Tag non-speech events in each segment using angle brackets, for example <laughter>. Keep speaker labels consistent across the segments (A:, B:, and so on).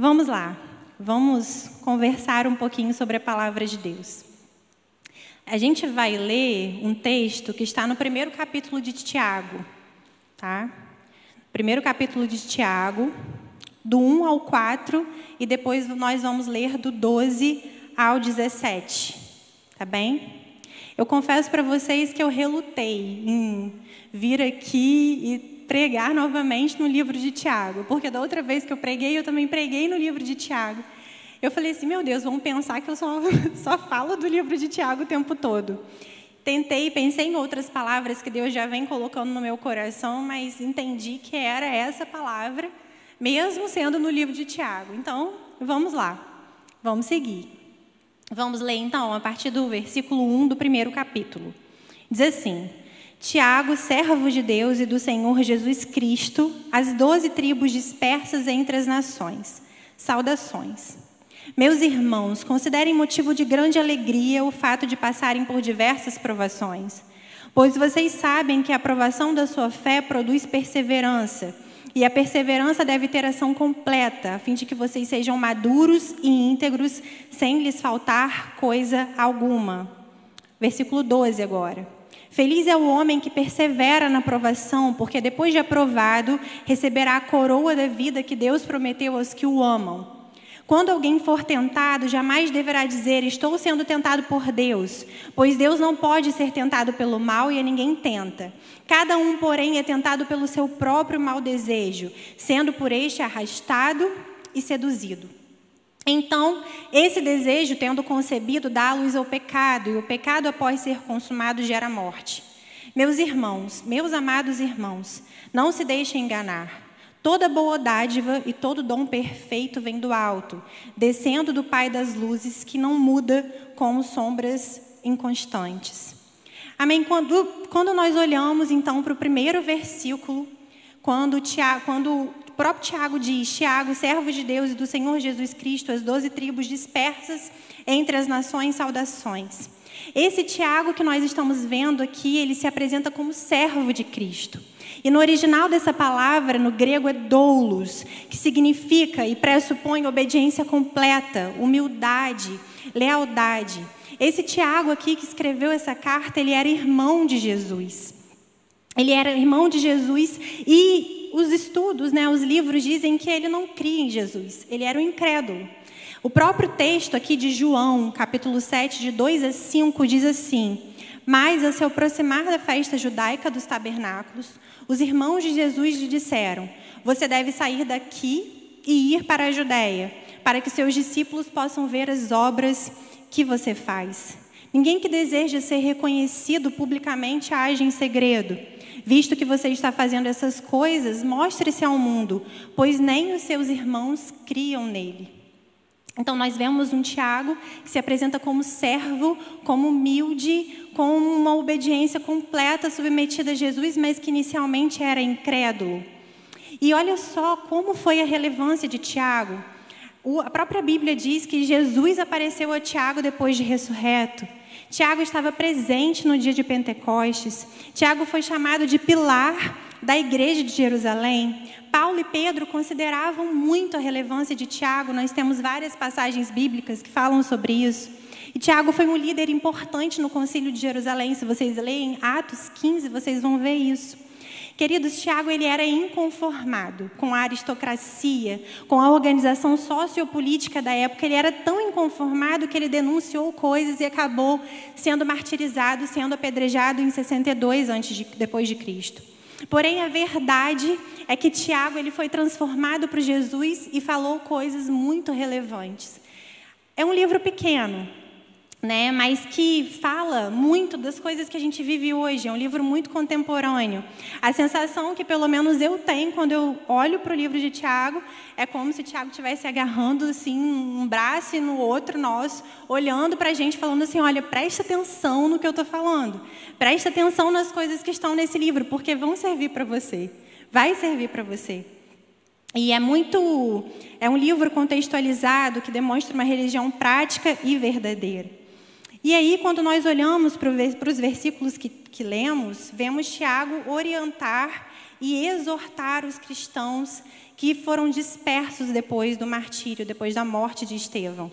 A: Vamos lá, vamos conversar um pouquinho sobre a palavra de Deus. A gente vai ler um texto que está no primeiro capítulo de Tiago, tá? Primeiro capítulo de Tiago, do 1 ao 4, e depois nós vamos ler do 12 ao 17, tá bem? Eu confesso para vocês que eu relutei em vir aqui e pregar novamente no livro de Tiago, porque da outra vez que eu preguei, eu também preguei no livro de Tiago. Eu falei assim, meu Deus, vão pensar que eu só, <laughs> só falo do livro de Tiago o tempo todo. Tentei, pensei em outras palavras que Deus já vem colocando no meu coração, mas entendi que era essa palavra, mesmo sendo no livro de Tiago. Então, vamos lá, vamos seguir. Vamos ler então a partir do versículo 1 do primeiro capítulo. Diz assim: Tiago, servo de Deus e do Senhor Jesus Cristo, as doze tribos dispersas entre as nações. Saudações. Meus irmãos, considerem motivo de grande alegria o fato de passarem por diversas provações, pois vocês sabem que a aprovação da sua fé produz perseverança, e a perseverança deve ter ação completa, a fim de que vocês sejam maduros e íntegros, sem lhes faltar coisa alguma. Versículo 12 agora. Feliz é o homem que persevera na provação, porque depois de aprovado, receberá a coroa da vida que Deus prometeu aos que o amam. Quando alguém for tentado, jamais deverá dizer: Estou sendo tentado por Deus, pois Deus não pode ser tentado pelo mal e a ninguém tenta. Cada um, porém, é tentado pelo seu próprio mau desejo, sendo por este arrastado e seduzido. Então, esse desejo, tendo concebido, dá luz ao pecado, e o pecado, após ser consumado, gera morte. Meus irmãos, meus amados irmãos, não se deixem enganar. Toda boa dádiva e todo dom perfeito vem do alto, descendo do Pai das luzes, que não muda como sombras inconstantes. Amém? Quando, quando nós olhamos então para o primeiro versículo, quando, Tiago, quando próprio Tiago diz: Tiago, servo de Deus e do Senhor Jesus Cristo, as doze tribos dispersas entre as nações, saudações. Esse Tiago que nós estamos vendo aqui, ele se apresenta como servo de Cristo. E no original dessa palavra, no grego, é doulos, que significa e pressupõe obediência completa, humildade, lealdade. Esse Tiago aqui que escreveu essa carta, ele era irmão de Jesus. Ele era irmão de Jesus e os estudos, né, os livros dizem que ele não cria em Jesus, ele era um incrédulo. O próprio texto aqui de João, capítulo 7, de 2 a 5, diz assim: Mas, a se aproximar da festa judaica dos tabernáculos, os irmãos de Jesus lhe disseram: Você deve sair daqui e ir para a Judéia, para que seus discípulos possam ver as obras que você faz. Ninguém que deseja ser reconhecido publicamente age em segredo. Visto que você está fazendo essas coisas, mostre-se ao mundo, pois nem os seus irmãos criam nele. Então, nós vemos um Tiago que se apresenta como servo, como humilde, com uma obediência completa, submetida a Jesus, mas que inicialmente era incrédulo. E olha só como foi a relevância de Tiago. a própria Bíblia diz que Jesus apareceu a Tiago depois de ressurreto. Tiago estava presente no dia de Pentecostes. Tiago foi chamado de pilar da igreja de Jerusalém. Paulo e Pedro consideravam muito a relevância de Tiago, nós temos várias passagens bíblicas que falam sobre isso. E Tiago foi um líder importante no concílio de Jerusalém. Se vocês leem Atos 15, vocês vão ver isso. Queridos, Tiago ele era inconformado com a aristocracia, com a organização sociopolítica da época. Ele era tão inconformado que ele denunciou coisas e acabou sendo martirizado, sendo apedrejado em 62 antes de, depois de Cristo. Porém, a verdade é que Tiago ele foi transformado por Jesus e falou coisas muito relevantes. É um livro pequeno, né, mas que fala muito das coisas que a gente vive hoje. É um livro muito contemporâneo. A sensação que pelo menos eu tenho quando eu olho para o livro de Tiago é como se Tiago estivesse agarrando assim um braço e no outro nosso, olhando para a gente, falando assim: olha, presta atenção no que eu estou falando, presta atenção nas coisas que estão nesse livro, porque vão servir para você, vai servir para você. E é muito, é um livro contextualizado que demonstra uma religião prática e verdadeira. E aí, quando nós olhamos para os versículos que, que lemos, vemos Tiago orientar e exortar os cristãos que foram dispersos depois do martírio, depois da morte de Estevão.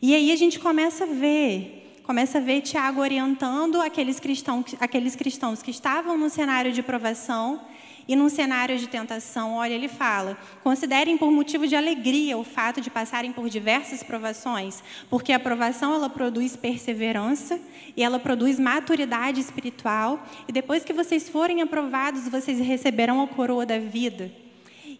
A: E aí a gente começa a ver, começa a ver Tiago orientando aqueles cristãos, aqueles cristãos que estavam no cenário de provação e num cenário de tentação, olha, ele fala: considerem por motivo de alegria o fato de passarem por diversas provações, porque a provação ela produz perseverança e ela produz maturidade espiritual, e depois que vocês forem aprovados, vocês receberão a coroa da vida.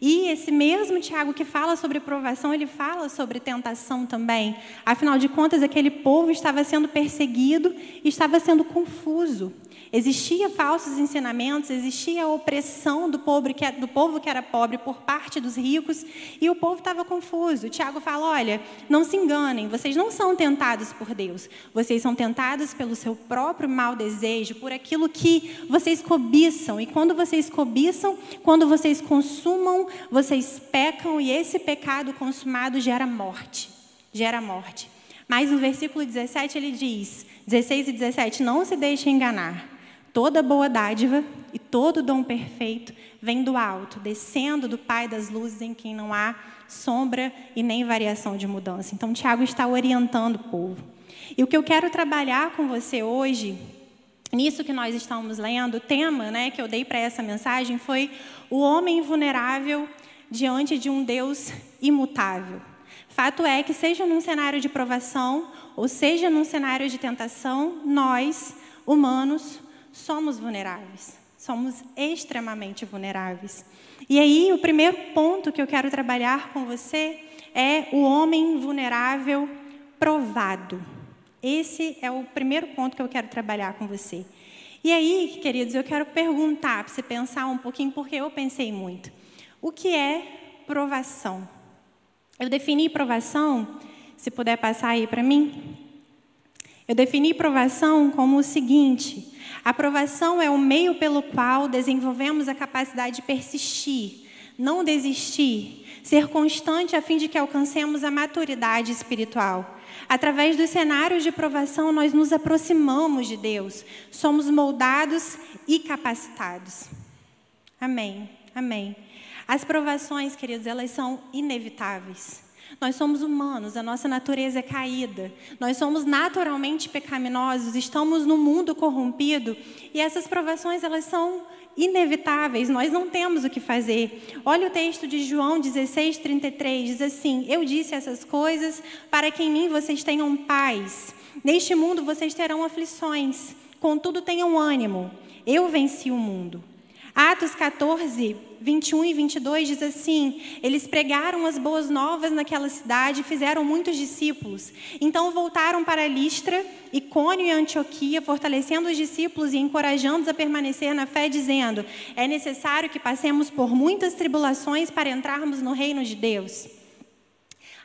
A: E esse mesmo Tiago que fala sobre provação, ele fala sobre tentação também. Afinal de contas, aquele povo estava sendo perseguido estava sendo confuso. Existia falsos ensinamentos, existia a opressão do povo, que, é, do povo que era pobre por parte dos ricos, e o povo estava confuso. Tiago fala: olha, não se enganem, vocês não são tentados por Deus, vocês são tentados pelo seu próprio mau desejo, por aquilo que vocês cobiçam. E quando vocês cobiçam, quando vocês consumam, vocês pecam, e esse pecado consumado gera morte. Gera morte. Mas no versículo 17 ele diz, 16 e 17, não se deixe enganar. Toda boa dádiva e todo dom perfeito vem do alto, descendo do Pai das luzes, em quem não há sombra e nem variação de mudança. Então, Tiago está orientando o povo. E o que eu quero trabalhar com você hoje, nisso que nós estamos lendo, o tema né, que eu dei para essa mensagem foi o homem vulnerável diante de um Deus imutável. Fato é que, seja num cenário de provação, ou seja num cenário de tentação, nós, humanos, somos vulneráveis. Somos extremamente vulneráveis. E aí, o primeiro ponto que eu quero trabalhar com você é o homem vulnerável provado. Esse é o primeiro ponto que eu quero trabalhar com você. E aí, queridos, eu quero perguntar para você pensar um pouquinho, porque eu pensei muito. O que é provação? Eu defini provação, se puder passar aí para mim. Eu defini provação como o seguinte: a provação é o meio pelo qual desenvolvemos a capacidade de persistir, não desistir, ser constante a fim de que alcancemos a maturidade espiritual. Através dos cenários de provação, nós nos aproximamos de Deus, somos moldados e capacitados. Amém, amém. As provações, queridos, elas são inevitáveis. Nós somos humanos, a nossa natureza é caída. Nós somos naturalmente pecaminosos, estamos no mundo corrompido e essas provações elas são inevitáveis, nós não temos o que fazer. Olha o texto de João 16, 33, diz assim: Eu disse essas coisas para que em mim vocês tenham paz. Neste mundo vocês terão aflições, contudo tenham ânimo. Eu venci o mundo. Atos 14, 21 e 22 diz assim: Eles pregaram as boas novas naquela cidade e fizeram muitos discípulos. Então voltaram para Listra, Icônio e Antioquia, fortalecendo os discípulos e encorajando-os a permanecer na fé, dizendo: É necessário que passemos por muitas tribulações para entrarmos no reino de Deus.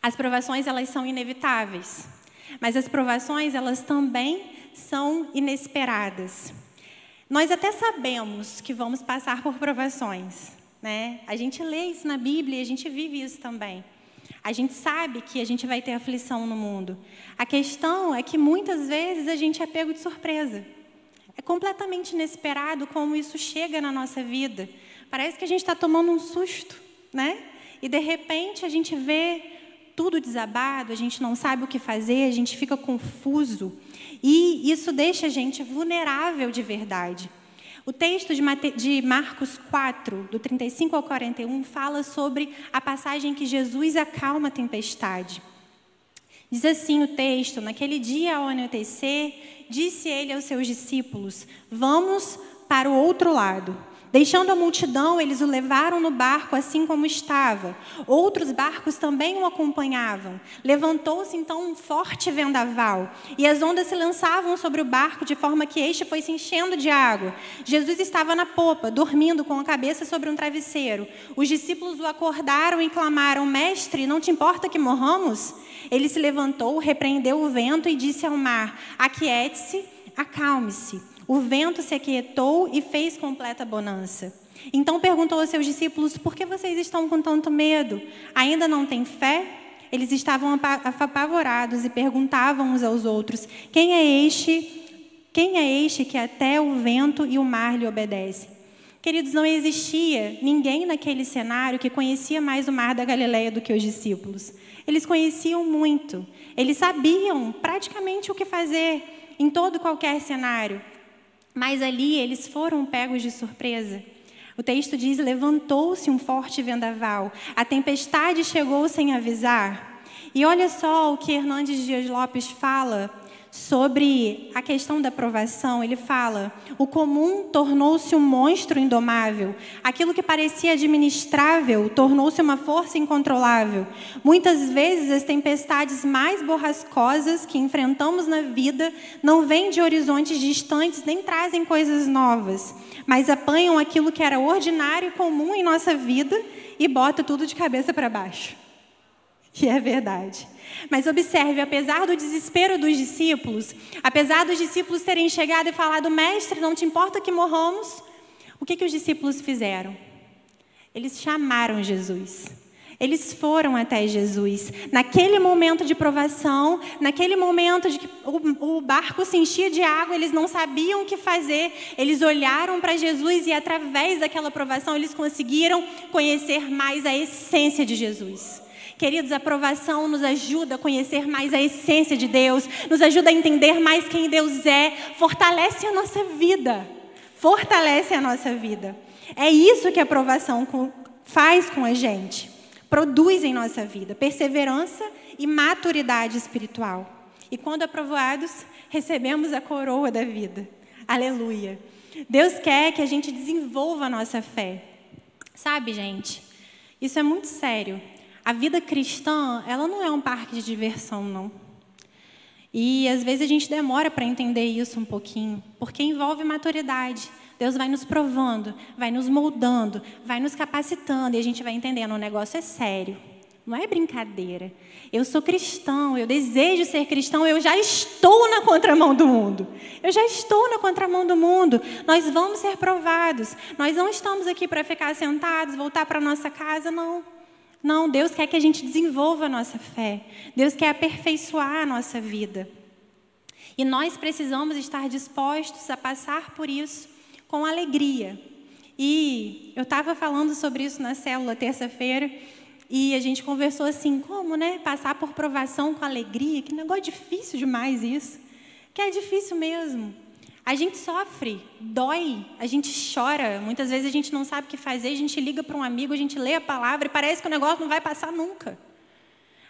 A: As provações elas são inevitáveis, mas as provações elas também são inesperadas. Nós até sabemos que vamos passar por provações, né? A gente lê isso na Bíblia e a gente vive isso também. A gente sabe que a gente vai ter aflição no mundo. A questão é que muitas vezes a gente é pego de surpresa. É completamente inesperado como isso chega na nossa vida. Parece que a gente está tomando um susto, né? E de repente a gente vê tudo desabado, a gente não sabe o que fazer, a gente fica confuso. E isso deixa a gente vulnerável de verdade. O texto de Marcos 4, do 35 ao 41, fala sobre a passagem que Jesus acalma a tempestade. Diz assim o texto: Naquele dia ao anoitecer, disse ele aos seus discípulos: Vamos para o outro lado. Deixando a multidão, eles o levaram no barco assim como estava. Outros barcos também o acompanhavam. Levantou-se então um forte vendaval, e as ondas se lançavam sobre o barco de forma que este foi se enchendo de água. Jesus estava na popa, dormindo com a cabeça sobre um travesseiro. Os discípulos o acordaram e clamaram: Mestre, não te importa que morramos? Ele se levantou, repreendeu o vento e disse ao mar: Aquiete-se, acalme-se. O vento se aquietou e fez completa bonança. Então perguntou aos seus discípulos: Por que vocês estão com tanto medo? Ainda não têm fé? Eles estavam apavorados e perguntavam uns aos outros: Quem é este? Quem é este que até o vento e o mar lhe obedecem? Queridos, não existia ninguém naquele cenário que conhecia mais o mar da Galileia do que os discípulos. Eles conheciam muito, eles sabiam praticamente o que fazer em todo qualquer cenário. Mas ali eles foram pegos de surpresa. O texto diz: levantou-se um forte vendaval, a tempestade chegou sem avisar. E olha só o que Hernandes Dias Lopes fala sobre a questão da provação, ele fala: o comum tornou-se um monstro indomável, aquilo que parecia administrável tornou-se uma força incontrolável. Muitas vezes as tempestades mais borrascosas que enfrentamos na vida não vêm de horizontes distantes nem trazem coisas novas, mas apanham aquilo que era ordinário e comum em nossa vida e bota tudo de cabeça para baixo. E <laughs> é verdade. Mas observe, apesar do desespero dos discípulos, apesar dos discípulos terem chegado e falado, mestre, não te importa que morramos, o que, que os discípulos fizeram? Eles chamaram Jesus. Eles foram até Jesus. Naquele momento de provação, naquele momento de que o barco se enchia de água, eles não sabiam o que fazer. Eles olharam para Jesus e, através daquela provação, eles conseguiram conhecer mais a essência de Jesus. Queridos, a aprovação nos ajuda a conhecer mais a essência de Deus, nos ajuda a entender mais quem Deus é, fortalece a nossa vida. Fortalece a nossa vida. É isso que a aprovação faz com a gente. Produz em nossa vida perseverança e maturidade espiritual. E quando aprovados, recebemos a coroa da vida. Aleluia. Deus quer que a gente desenvolva a nossa fé. Sabe, gente? Isso é muito sério. A vida cristã, ela não é um parque de diversão, não. E às vezes a gente demora para entender isso um pouquinho, porque envolve maturidade. Deus vai nos provando, vai nos moldando, vai nos capacitando e a gente vai entendendo, o negócio é sério. Não é brincadeira. Eu sou cristão, eu desejo ser cristão, eu já estou na contramão do mundo. Eu já estou na contramão do mundo. Nós vamos ser provados. Nós não estamos aqui para ficar sentados, voltar para nossa casa, não. Não, Deus quer que a gente desenvolva a nossa fé. Deus quer aperfeiçoar a nossa vida. E nós precisamos estar dispostos a passar por isso com alegria. E eu estava falando sobre isso na célula terça-feira e a gente conversou assim, como, né? Passar por provação com alegria, que negócio difícil demais isso. Que é difícil mesmo. A gente sofre, dói, a gente chora. Muitas vezes a gente não sabe o que fazer, a gente liga para um amigo, a gente lê a palavra e parece que o negócio não vai passar nunca.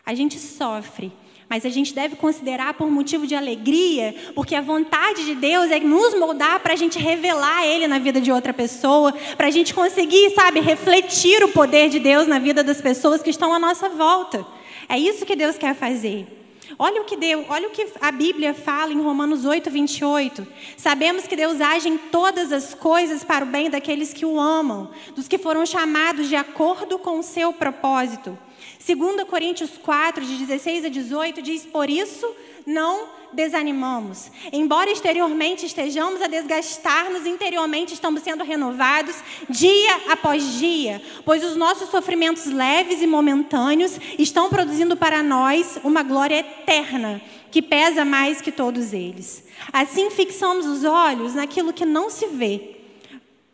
A: A gente sofre, mas a gente deve considerar por motivo de alegria, porque a vontade de Deus é nos moldar para a gente revelar Ele na vida de outra pessoa, para a gente conseguir, sabe, refletir o poder de Deus na vida das pessoas que estão à nossa volta. É isso que Deus quer fazer. Olha o que deu, olha o que a Bíblia fala em Romanos 8, 28. Sabemos que Deus age em todas as coisas para o bem daqueles que o amam, dos que foram chamados de acordo com o seu propósito. 2 Coríntios 4, de 16 a 18, diz: Por isso não desanimamos. Embora exteriormente estejamos a desgastar-nos, interiormente estamos sendo renovados dia após dia, pois os nossos sofrimentos leves e momentâneos estão produzindo para nós uma glória eterna que pesa mais que todos eles. Assim fixamos os olhos naquilo que não se vê,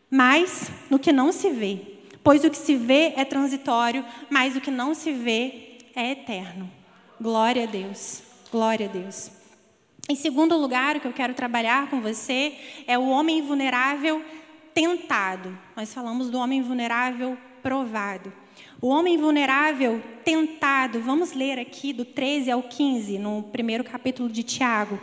A: mas no que não se vê, pois o que se vê é transitório, mas o que não se vê é eterno. Glória a Deus. Glória a Deus. Em segundo lugar, o que eu quero trabalhar com você é o homem vulnerável tentado. Nós falamos do homem vulnerável provado. O homem vulnerável tentado, vamos ler aqui do 13 ao 15, no primeiro capítulo de Tiago.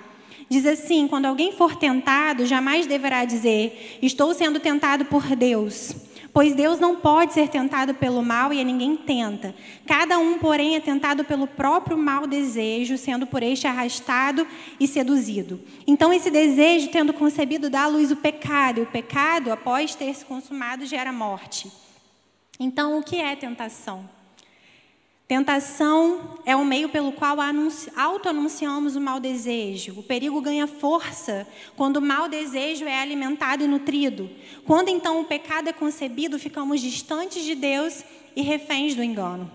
A: Diz assim: Quando alguém for tentado, jamais deverá dizer, Estou sendo tentado por Deus. Pois Deus não pode ser tentado pelo mal e a ninguém tenta. Cada um, porém, é tentado pelo próprio mau desejo, sendo por este arrastado e seduzido. Então, esse desejo, tendo concebido, dá à luz o pecado, e o pecado, após ter se consumado, gera morte. Então, o que é tentação? Tentação é o meio pelo qual auto-anunciamos o mau desejo. O perigo ganha força quando o mau desejo é alimentado e nutrido. Quando então o pecado é concebido, ficamos distantes de Deus e reféns do engano.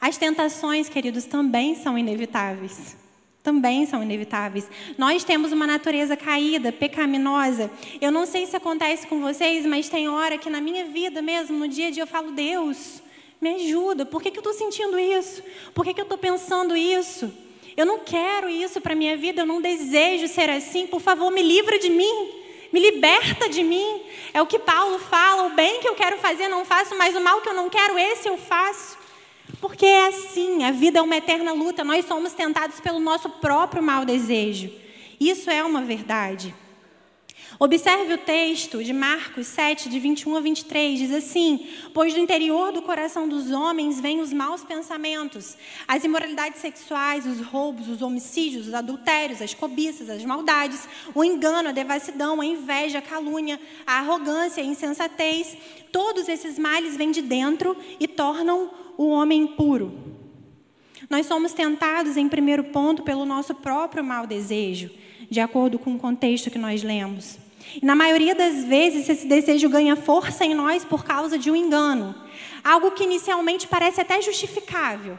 A: As tentações, queridos, também são inevitáveis. também são inevitáveis. Nós temos uma natureza caída, pecaminosa. Eu não sei se acontece com vocês, mas tem hora que na minha vida mesmo, no dia a dia, eu falo: Deus, me ajuda. Por que, que eu estou sentindo isso? Por que, que eu estou pensando isso? Eu não quero isso para a minha vida, eu não desejo ser assim. Por favor, me livra de mim. Me liberta de mim. É o que Paulo fala: o bem que eu quero fazer não faço, mas o mal que eu não quero, esse eu faço. Porque é assim, a vida é uma eterna luta, nós somos tentados pelo nosso próprio mau desejo. Isso é uma verdade. Observe o texto de Marcos 7, de 21 a 23, diz assim: Pois do interior do coração dos homens vêm os maus pensamentos, as imoralidades sexuais, os roubos, os homicídios, os adultérios, as cobiças, as maldades, o engano, a devassidão, a inveja, a calúnia, a arrogância, a insensatez. Todos esses males vêm de dentro e tornam o homem puro. Nós somos tentados, em primeiro ponto, pelo nosso próprio mau desejo, de acordo com o contexto que nós lemos. E na maioria das vezes, esse desejo ganha força em nós por causa de um engano. Algo que inicialmente parece até justificável.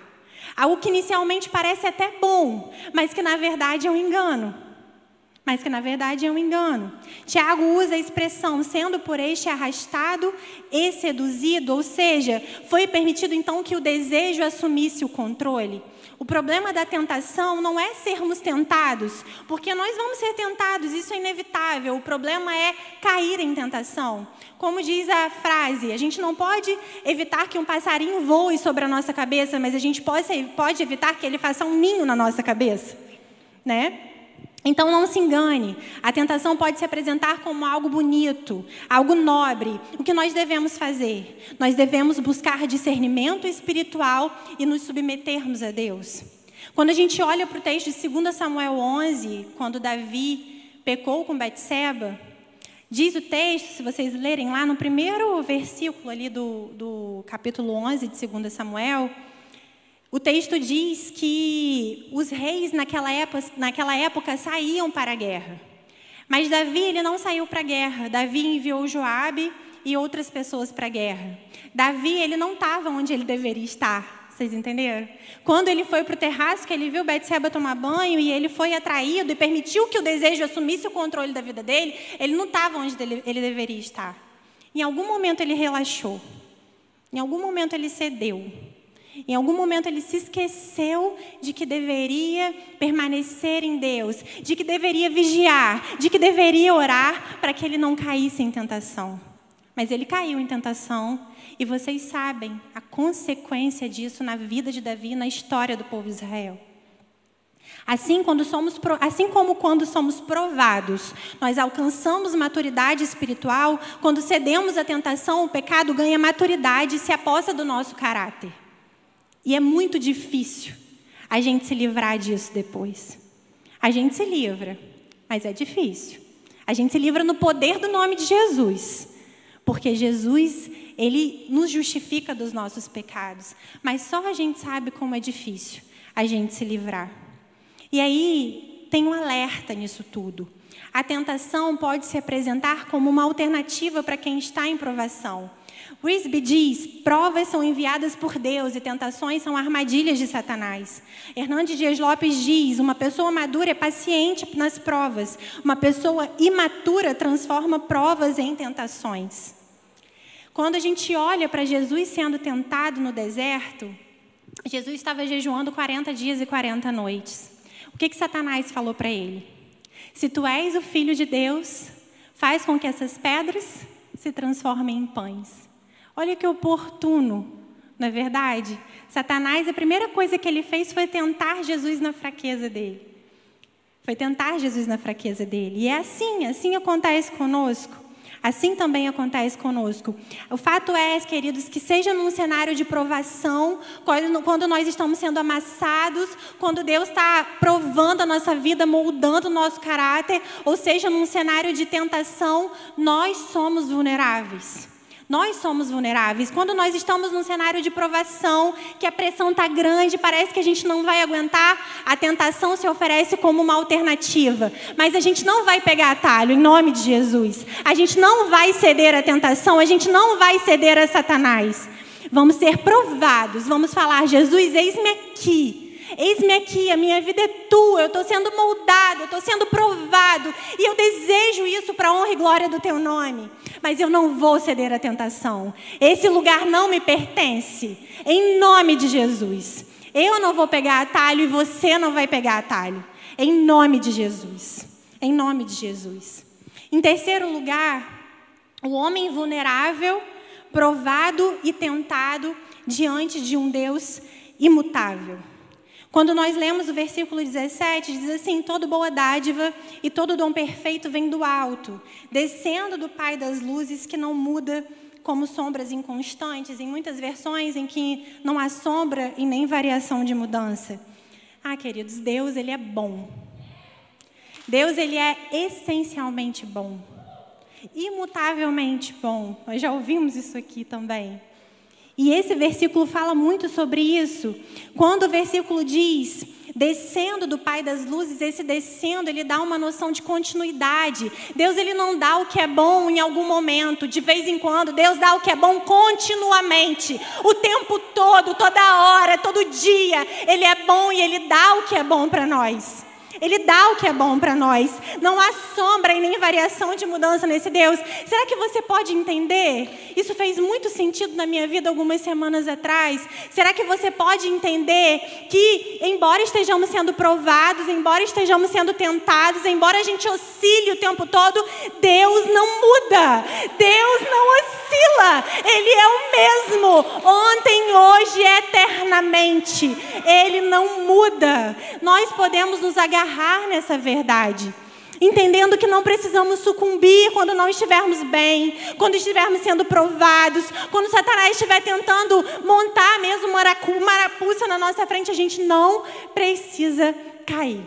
A: Algo que inicialmente parece até bom, mas que na verdade é um engano. Mas que na verdade é um engano. Tiago usa a expressão sendo por este arrastado e seduzido, ou seja, foi permitido então que o desejo assumisse o controle. O problema da tentação não é sermos tentados, porque nós vamos ser tentados, isso é inevitável. O problema é cair em tentação. Como diz a frase, a gente não pode evitar que um passarinho voe sobre a nossa cabeça, mas a gente pode, pode evitar que ele faça um ninho na nossa cabeça, né? Então não se engane, a tentação pode se apresentar como algo bonito, algo nobre. O que nós devemos fazer? Nós devemos buscar discernimento espiritual e nos submetermos a Deus. Quando a gente olha para o texto de 2 Samuel 11, quando Davi pecou com Betseba, diz o texto, se vocês lerem lá no primeiro versículo ali do, do capítulo 11 de 2 Samuel, o texto diz que os reis naquela época, naquela época saíam para a guerra. Mas Davi ele não saiu para a guerra. Davi enviou Joabe e outras pessoas para a guerra. Davi ele não estava onde ele deveria estar. Vocês entenderam? Quando ele foi para o terraço, que ele viu Betseba tomar banho e ele foi atraído e permitiu que o desejo assumisse o controle da vida dele, ele não estava onde ele, deveria estar. Em algum momento ele relaxou. Em algum momento ele cedeu. Em algum momento ele se esqueceu de que deveria permanecer em Deus, de que deveria vigiar, de que deveria orar para que ele não caísse em tentação. Mas ele caiu em tentação e vocês sabem a consequência disso na vida de Davi e na história do povo de Israel. Assim, quando somos, assim como quando somos provados, nós alcançamos maturidade espiritual, quando cedemos à tentação, o pecado ganha maturidade e se aposta do nosso caráter. E é muito difícil a gente se livrar disso depois. A gente se livra, mas é difícil. A gente se livra no poder do nome de Jesus. Porque Jesus, ele nos justifica dos nossos pecados. Mas só a gente sabe como é difícil a gente se livrar. E aí tem um alerta nisso tudo. A tentação pode se apresentar como uma alternativa para quem está em provação. Risby diz: provas são enviadas por Deus e tentações são armadilhas de Satanás. Hernandes Dias Lopes diz: uma pessoa madura é paciente nas provas, uma pessoa imatura transforma provas em tentações. Quando a gente olha para Jesus sendo tentado no deserto, Jesus estava jejuando 40 dias e 40 noites. O que, que Satanás falou para ele? Se tu és o filho de Deus, faz com que essas pedras se transformem em pães. Olha que oportuno, não é verdade? Satanás, a primeira coisa que ele fez foi tentar Jesus na fraqueza dele. Foi tentar Jesus na fraqueza dele. E é assim, assim acontece conosco. Assim também acontece conosco. O fato é, queridos, que seja num cenário de provação, quando nós estamos sendo amassados, quando Deus está provando a nossa vida, moldando o nosso caráter, ou seja, num cenário de tentação, nós somos vulneráveis. Nós somos vulneráveis. Quando nós estamos num cenário de provação, que a pressão está grande, parece que a gente não vai aguentar, a tentação se oferece como uma alternativa. Mas a gente não vai pegar atalho, em nome de Jesus. A gente não vai ceder à tentação, a gente não vai ceder a Satanás. Vamos ser provados, vamos falar: Jesus, eis-me aqui. Eis-me aqui, a minha vida é tua, eu estou sendo moldado, eu estou sendo provado, e eu desejo isso para a honra e glória do teu nome. Mas eu não vou ceder à tentação. Esse lugar não me pertence. Em nome de Jesus. Eu não vou pegar atalho e você não vai pegar atalho. Em nome de Jesus. Em nome de Jesus. Em terceiro lugar, o homem vulnerável, provado e tentado diante de um Deus imutável. Quando nós lemos o versículo 17, diz assim: Toda boa dádiva e todo dom perfeito vem do alto, descendo do Pai das luzes, que não muda como sombras inconstantes, em muitas versões em que não há sombra e nem variação de mudança. Ah, queridos, Deus, ele é bom. Deus, ele é essencialmente bom. Imutavelmente bom. Nós já ouvimos isso aqui também. E esse versículo fala muito sobre isso. Quando o versículo diz, descendo do Pai das luzes, esse descendo, ele dá uma noção de continuidade. Deus ele não dá o que é bom em algum momento, de vez em quando. Deus dá o que é bom continuamente, o tempo todo, toda hora, todo dia. Ele é bom e ele dá o que é bom para nós. Ele dá o que é bom para nós. Não há sombra e nem variação de mudança nesse Deus. Será que você pode entender? Isso fez muito sentido na minha vida algumas semanas atrás. Será que você pode entender que, embora estejamos sendo provados, embora estejamos sendo tentados, embora a gente oscile o tempo todo, Deus não muda. Deus não oscila. Ele é o mesmo. Ontem, hoje, eternamente. Ele não muda. Nós podemos nos agarrar agarrar nessa verdade. Entendendo que não precisamos sucumbir quando não estivermos bem, quando estivermos sendo provados, quando Satanás estiver tentando montar mesmo uma marapuça na nossa frente, a gente não precisa cair.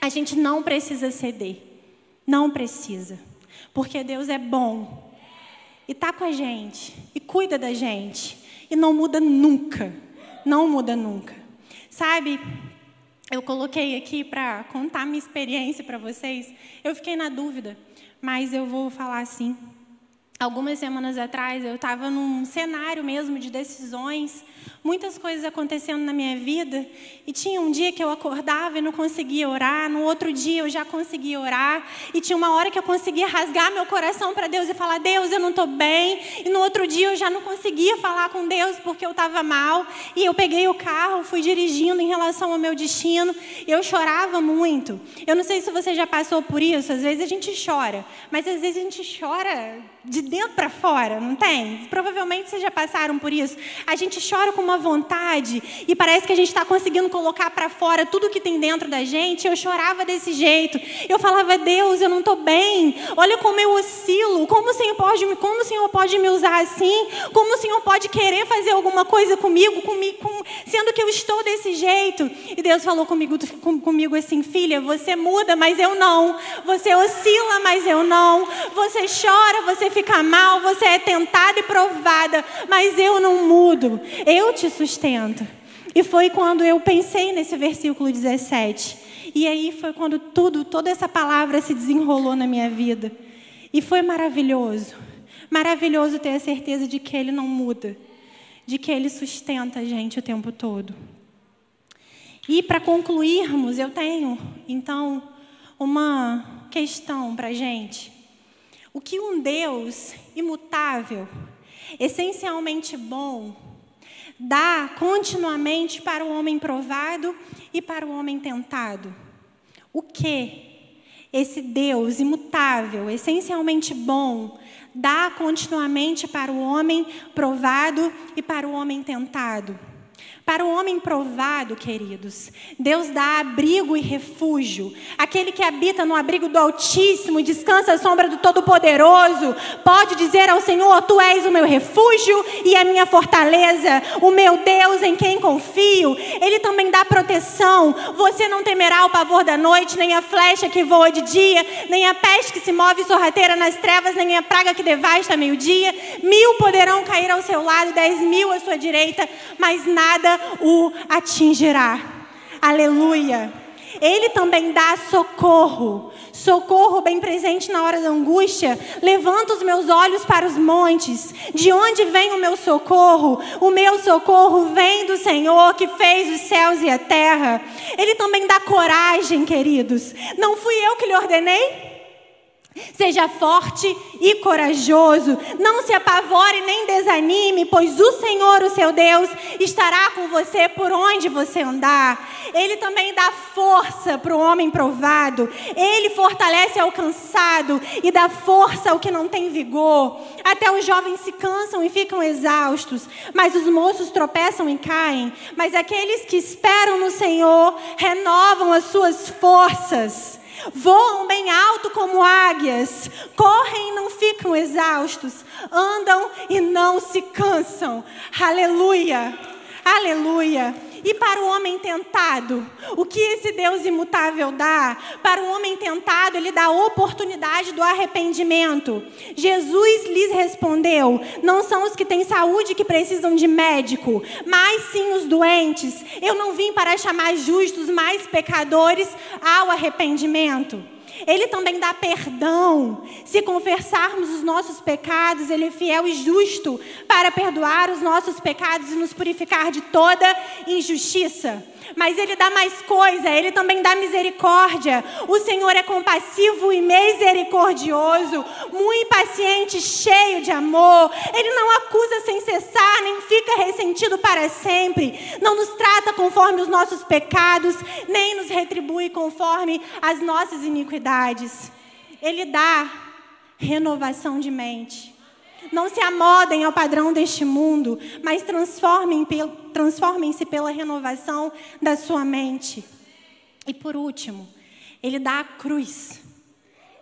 A: A gente não precisa ceder. Não precisa. Porque Deus é bom. E está com a gente. E cuida da gente. E não muda nunca. Não muda nunca. Sabe? Eu coloquei aqui para contar minha experiência para vocês. Eu fiquei na dúvida, mas eu vou falar assim. Algumas semanas atrás eu estava num cenário mesmo de decisões, muitas coisas acontecendo na minha vida, e tinha um dia que eu acordava e não conseguia orar, no outro dia eu já conseguia orar, e tinha uma hora que eu conseguia rasgar meu coração para Deus e falar: Deus, eu não estou bem, e no outro dia eu já não conseguia falar com Deus porque eu estava mal, e eu peguei o carro, fui dirigindo em relação ao meu destino, e eu chorava muito. Eu não sei se você já passou por isso, às vezes a gente chora, mas às vezes a gente chora de dentro para fora, não tem? Provavelmente vocês já passaram por isso. A gente chora com uma vontade e parece que a gente está conseguindo colocar para fora tudo que tem dentro da gente. Eu chorava desse jeito. Eu falava, Deus, eu não estou bem. Olha como eu oscilo. Como o Senhor pode, como o Senhor pode me usar assim? Como o Senhor pode querer fazer alguma coisa comigo, comigo com, sendo que eu estou desse jeito? E Deus falou comigo, com, comigo assim, filha, você muda, mas eu não. Você oscila, mas eu não. Você chora, você fica mal, você é tentada e provada, mas eu não mudo, eu te sustento. E foi quando eu pensei nesse versículo 17. E aí foi quando tudo, toda essa palavra se desenrolou na minha vida. E foi maravilhoso. Maravilhoso ter a certeza de que Ele não muda, de que Ele sustenta a gente o tempo todo. E para concluirmos, eu tenho, então, uma questão para a gente. O que um Deus imutável, essencialmente bom, dá continuamente para o homem provado e para o homem tentado? O que esse Deus imutável, essencialmente bom, dá continuamente para o homem provado e para o homem tentado? Para o homem provado, queridos, Deus dá abrigo e refúgio. Aquele que habita no abrigo do Altíssimo e descansa à sombra do Todo-Poderoso, pode dizer ao Senhor: Tu és o meu refúgio e a minha fortaleza, o meu Deus em quem confio. Ele também dá proteção. Você não temerá o pavor da noite, nem a flecha que voa de dia, nem a peste que se move sorrateira nas trevas, nem a praga que devasta meio-dia. Mil poderão cair ao seu lado, dez mil à sua direita, mas nada o atingirá. Aleluia. Ele também dá socorro, socorro bem presente na hora da angústia. Levanta os meus olhos para os montes. De onde vem o meu socorro? O meu socorro vem do Senhor que fez os céus e a terra. Ele também dá coragem, queridos. Não fui eu que lhe ordenei? Seja forte e corajoso. Não se apavore nem desanime, pois o Senhor, o seu Deus, estará com você por onde você andar. Ele também dá força para o homem provado. Ele fortalece ao cansado e dá força ao que não tem vigor. Até os jovens se cansam e ficam exaustos, mas os moços tropeçam e caem. Mas aqueles que esperam no Senhor renovam as suas forças. Voam bem alto como águias, correm e não ficam exaustos, andam e não se cansam. Aleluia! Aleluia! E para o homem tentado, o que esse Deus imutável dá? Para o homem tentado, ele dá a oportunidade do arrependimento. Jesus lhes respondeu: Não são os que têm saúde que precisam de médico, mas sim os doentes. Eu não vim para chamar justos, mas pecadores ao arrependimento. Ele também dá perdão. Se confessarmos os nossos pecados, Ele é fiel e justo para perdoar os nossos pecados e nos purificar de toda injustiça mas Ele dá mais coisa, Ele também dá misericórdia. O Senhor é compassivo e misericordioso, muito paciente, cheio de amor. Ele não acusa sem cessar, nem fica ressentido para sempre. Não nos trata conforme os nossos pecados, nem nos retribui conforme as nossas iniquidades. Ele dá renovação de mente. Não se amodem ao padrão deste mundo, mas transformem-se transformem pela renovação da sua mente. E por último, ele dá a cruz.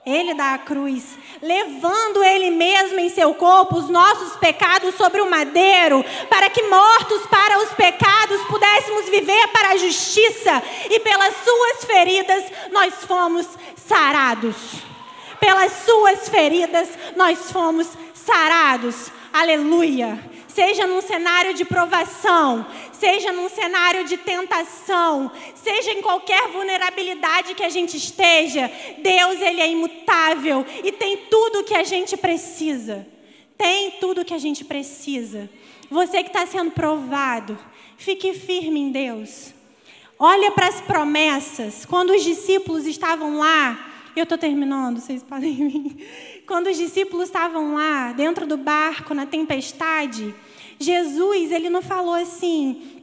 A: Ele dá a cruz, levando ele mesmo em seu corpo os nossos pecados sobre o madeiro, para que mortos para os pecados pudéssemos viver para a justiça, e pelas suas feridas nós fomos sarados. Pelas suas feridas nós fomos sarados. Aleluia. Seja num cenário de provação, seja num cenário de tentação, seja em qualquer vulnerabilidade que a gente esteja, Deus ele é imutável e tem tudo o que a gente precisa. Tem tudo o que a gente precisa. Você que está sendo provado, fique firme em Deus. Olha para as promessas. Quando os discípulos estavam lá, eu estou terminando, vocês podem <laughs> vir quando os discípulos estavam lá, dentro do barco, na tempestade, Jesus, ele não falou assim: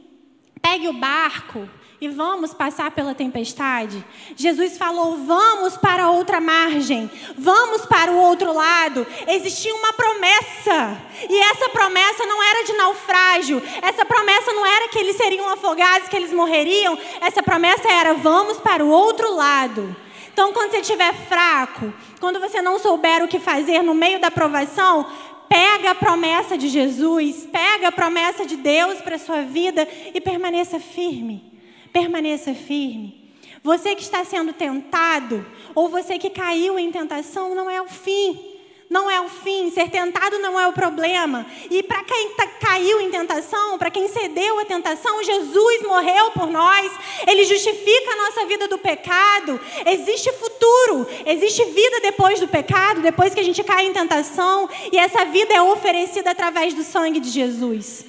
A: pegue o barco e vamos passar pela tempestade. Jesus falou: vamos para outra margem, vamos para o outro lado. Existia uma promessa, e essa promessa não era de naufrágio, essa promessa não era que eles seriam afogados, que eles morreriam, essa promessa era: vamos para o outro lado. Então, quando você estiver fraco, quando você não souber o que fazer no meio da provação, pega a promessa de Jesus, pega a promessa de Deus para a sua vida e permaneça firme. Permaneça firme. Você que está sendo tentado, ou você que caiu em tentação, não é o fim não é o fim, ser tentado não é o problema. E para quem tá, caiu em tentação, para quem cedeu à tentação, Jesus morreu por nós, ele justifica a nossa vida do pecado. Existe futuro, existe vida depois do pecado, depois que a gente cai em tentação, e essa vida é oferecida através do sangue de Jesus.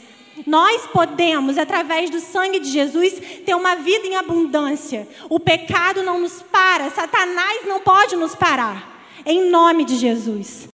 A: Nós podemos, através do sangue de Jesus, ter uma vida em abundância. O pecado não nos para, Satanás não pode nos parar. Em nome de Jesus.